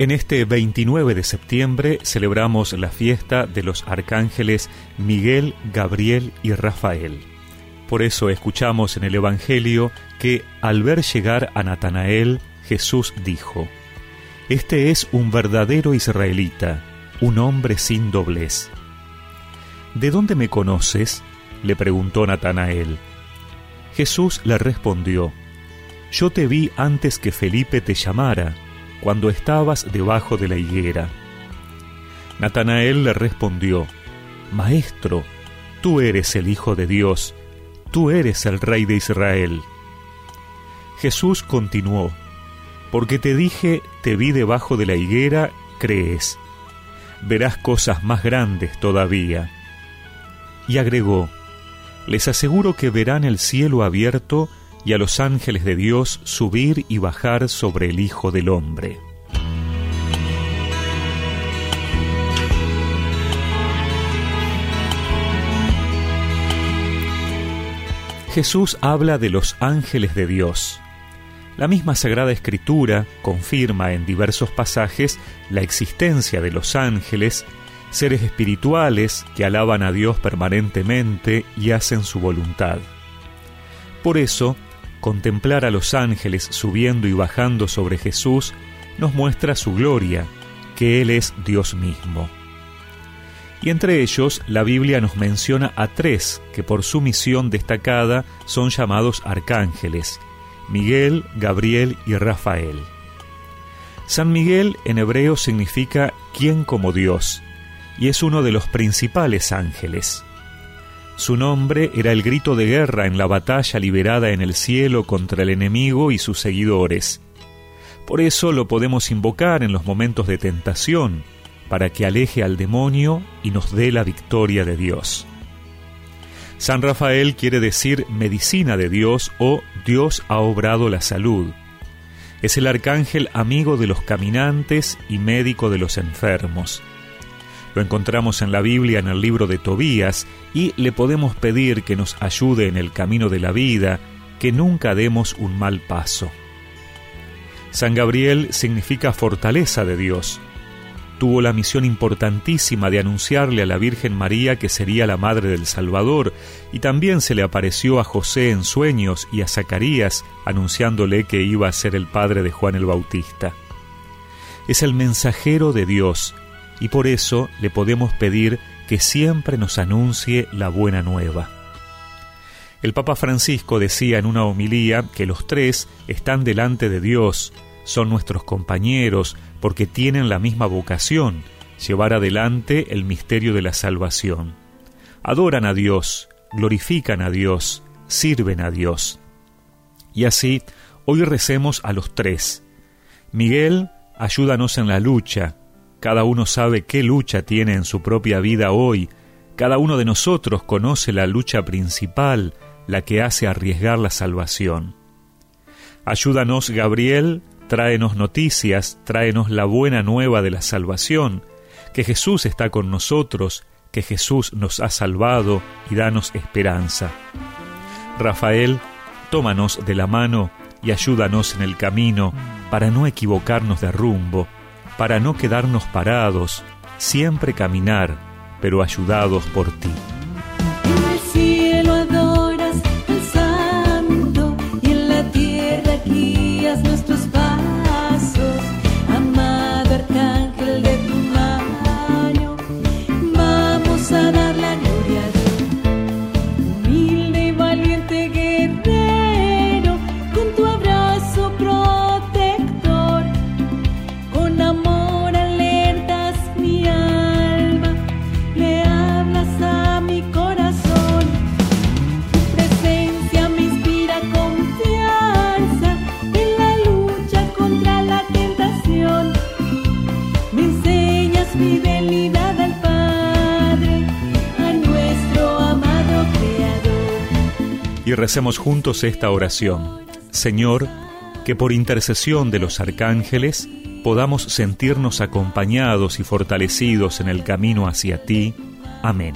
En este 29 de septiembre celebramos la fiesta de los arcángeles Miguel, Gabriel y Rafael. Por eso escuchamos en el Evangelio que al ver llegar a Natanael, Jesús dijo, Este es un verdadero israelita, un hombre sin doblez. ¿De dónde me conoces? le preguntó Natanael. Jesús le respondió, Yo te vi antes que Felipe te llamara cuando estabas debajo de la higuera. Natanael le respondió, Maestro, tú eres el Hijo de Dios, tú eres el Rey de Israel. Jesús continuó, Porque te dije, te vi debajo de la higuera, crees. Verás cosas más grandes todavía. Y agregó, Les aseguro que verán el cielo abierto y a los ángeles de Dios subir y bajar sobre el Hijo del Hombre. Jesús habla de los ángeles de Dios. La misma Sagrada Escritura confirma en diversos pasajes la existencia de los ángeles, seres espirituales que alaban a Dios permanentemente y hacen su voluntad. Por eso, Contemplar a los ángeles subiendo y bajando sobre Jesús nos muestra su gloria, que Él es Dios mismo. Y entre ellos la Biblia nos menciona a tres que por su misión destacada son llamados arcángeles, Miguel, Gabriel y Rafael. San Miguel en hebreo significa quien como Dios, y es uno de los principales ángeles. Su nombre era el grito de guerra en la batalla liberada en el cielo contra el enemigo y sus seguidores. Por eso lo podemos invocar en los momentos de tentación, para que aleje al demonio y nos dé la victoria de Dios. San Rafael quiere decir medicina de Dios o Dios ha obrado la salud. Es el arcángel amigo de los caminantes y médico de los enfermos. Lo encontramos en la Biblia en el libro de Tobías y le podemos pedir que nos ayude en el camino de la vida, que nunca demos un mal paso. San Gabriel significa fortaleza de Dios. Tuvo la misión importantísima de anunciarle a la Virgen María que sería la madre del Salvador, y también se le apareció a José en sueños y a Zacarías anunciándole que iba a ser el padre de Juan el Bautista. Es el mensajero de Dios, y por eso le podemos pedir que siempre nos anuncie la buena nueva. El Papa Francisco decía en una homilía que los tres están delante de Dios, son nuestros compañeros, porque tienen la misma vocación, llevar adelante el misterio de la salvación. Adoran a Dios, glorifican a Dios, sirven a Dios. Y así, hoy recemos a los tres. Miguel, ayúdanos en la lucha, cada uno sabe qué lucha tiene en su propia vida hoy. Cada uno de nosotros conoce la lucha principal, la que hace arriesgar la salvación. Ayúdanos, Gabriel, tráenos noticias, tráenos la buena nueva de la salvación, que Jesús está con nosotros, que Jesús nos ha salvado y danos esperanza. Rafael, tómanos de la mano y ayúdanos en el camino para no equivocarnos de rumbo para no quedarnos parados, siempre caminar, pero ayudados por ti. Y recemos juntos esta oración. Señor, que por intercesión de los arcángeles podamos sentirnos acompañados y fortalecidos en el camino hacia ti. Amén.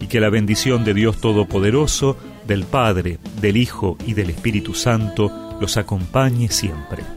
Y que la bendición de Dios Todopoderoso, del Padre, del Hijo y del Espíritu Santo los acompañe siempre.